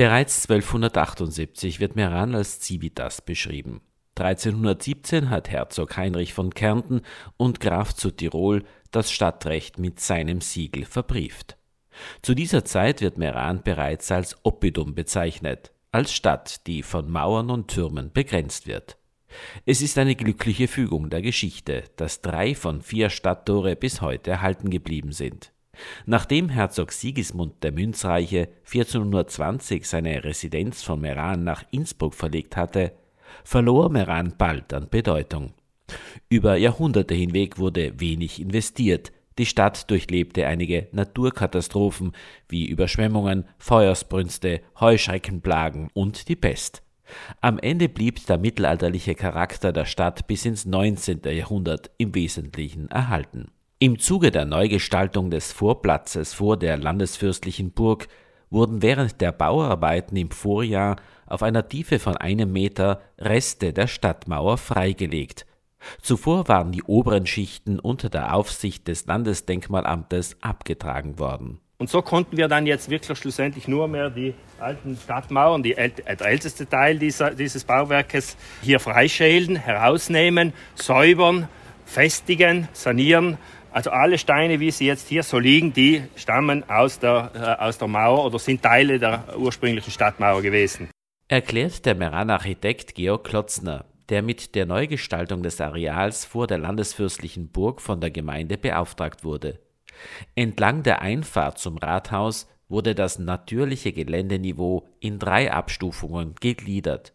Bereits 1278 wird Meran als Civitas beschrieben. 1317 hat Herzog Heinrich von Kärnten und Graf zu Tirol das Stadtrecht mit seinem Siegel verbrieft. Zu dieser Zeit wird Meran bereits als Oppidum bezeichnet, als Stadt, die von Mauern und Türmen begrenzt wird. Es ist eine glückliche Fügung der Geschichte, dass drei von vier Stadttore bis heute erhalten geblieben sind. Nachdem Herzog Sigismund der Münzreiche 1420 seine Residenz von Meran nach Innsbruck verlegt hatte, verlor Meran bald an Bedeutung. Über Jahrhunderte hinweg wurde wenig investiert, die Stadt durchlebte einige Naturkatastrophen wie Überschwemmungen, Feuersbrünste, Heuschreckenplagen und die Pest. Am Ende blieb der mittelalterliche Charakter der Stadt bis ins 19. Jahrhundert im Wesentlichen erhalten. Im Zuge der Neugestaltung des Vorplatzes vor der landesfürstlichen Burg wurden während der Bauarbeiten im Vorjahr auf einer Tiefe von einem Meter Reste der Stadtmauer freigelegt. Zuvor waren die oberen Schichten unter der Aufsicht des Landesdenkmalamtes abgetragen worden. Und so konnten wir dann jetzt wirklich schlussendlich nur mehr die alten Stadtmauern, die äl der älteste Teil dieser, dieses Bauwerkes, hier freischälen, herausnehmen, säubern, festigen, sanieren also alle Steine, wie sie jetzt hier so liegen, die stammen aus der, äh, aus der Mauer oder sind Teile der ursprünglichen Stadtmauer gewesen. Erklärt der Meran-Architekt Georg Klotzner, der mit der Neugestaltung des Areals vor der landesfürstlichen Burg von der Gemeinde beauftragt wurde. Entlang der Einfahrt zum Rathaus wurde das natürliche Geländeniveau in drei Abstufungen gegliedert,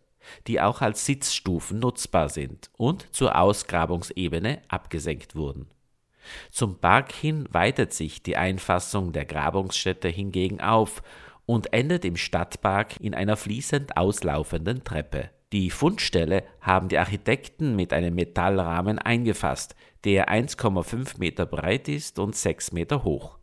die auch als Sitzstufen nutzbar sind und zur Ausgrabungsebene abgesenkt wurden. Zum Park hin weitet sich die Einfassung der Grabungsstätte hingegen auf und endet im Stadtpark in einer fließend auslaufenden Treppe. Die Fundstelle haben die Architekten mit einem Metallrahmen eingefasst, der 1,5 Meter breit ist und 6 Meter hoch.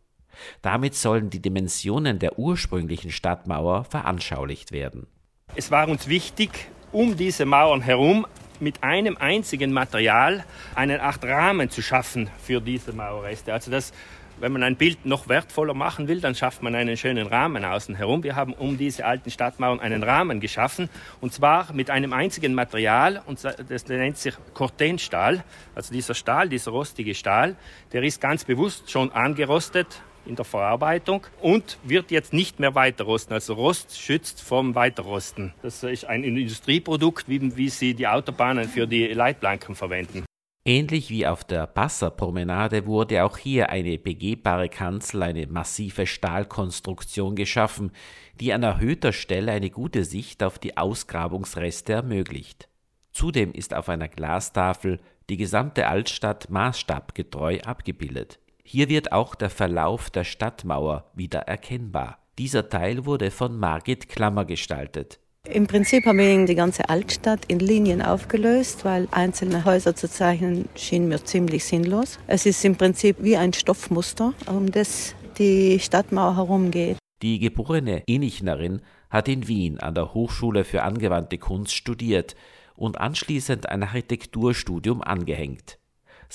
Damit sollen die Dimensionen der ursprünglichen Stadtmauer veranschaulicht werden. Es war uns wichtig, um diese Mauern herum mit einem einzigen Material einen Art Rahmen zu schaffen für diese Mauerreste. Also das, wenn man ein Bild noch wertvoller machen will, dann schafft man einen schönen Rahmen außen herum. Wir haben um diese alten Stadtmauern einen Rahmen geschaffen und zwar mit einem einzigen Material und das nennt sich Cortenstahl. Also dieser Stahl, dieser rostige Stahl, der ist ganz bewusst schon angerostet in der Verarbeitung und wird jetzt nicht mehr weiterrosten. Also Rost schützt vom Weiterrosten. Das ist ein Industrieprodukt, wie, wie sie die Autobahnen für die Leitplanken verwenden. Ähnlich wie auf der Passerpromenade wurde auch hier eine begehbare Kanzel, eine massive Stahlkonstruktion geschaffen, die an erhöhter Stelle eine gute Sicht auf die Ausgrabungsreste ermöglicht. Zudem ist auf einer Glastafel die gesamte Altstadt maßstabgetreu abgebildet. Hier wird auch der Verlauf der Stadtmauer wieder erkennbar. Dieser Teil wurde von Margit Klammer gestaltet. Im Prinzip haben wir die ganze Altstadt in Linien aufgelöst, weil einzelne Häuser zu zeichnen schien mir ziemlich sinnlos. Es ist im Prinzip wie ein Stoffmuster, um das die Stadtmauer herumgeht. Die geborene Inichnerin hat in Wien an der Hochschule für angewandte Kunst studiert und anschließend ein Architekturstudium angehängt.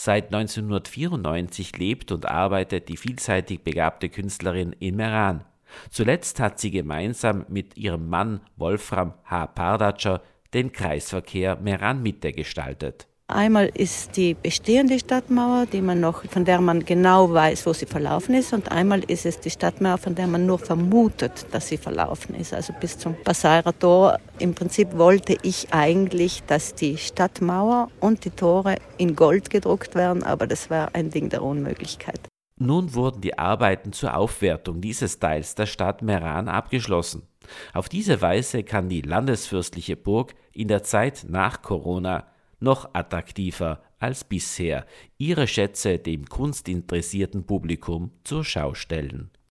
Seit 1994 lebt und arbeitet die vielseitig begabte Künstlerin in Meran. Zuletzt hat sie gemeinsam mit ihrem Mann Wolfram H. Pardatscher den Kreisverkehr Meran-Mitte gestaltet. Einmal ist die bestehende Stadtmauer, die man noch, von der man genau weiß, wo sie verlaufen ist, und einmal ist es die Stadtmauer, von der man nur vermutet, dass sie verlaufen ist. Also bis zum Passairer Tor. Im Prinzip wollte ich eigentlich, dass die Stadtmauer und die Tore in Gold gedruckt werden, aber das war ein Ding der Unmöglichkeit. Nun wurden die Arbeiten zur Aufwertung dieses Teils der Stadt Meran abgeschlossen. Auf diese Weise kann die landesfürstliche Burg in der Zeit nach Corona noch attraktiver als bisher ihre Schätze dem kunstinteressierten Publikum zur Schau stellen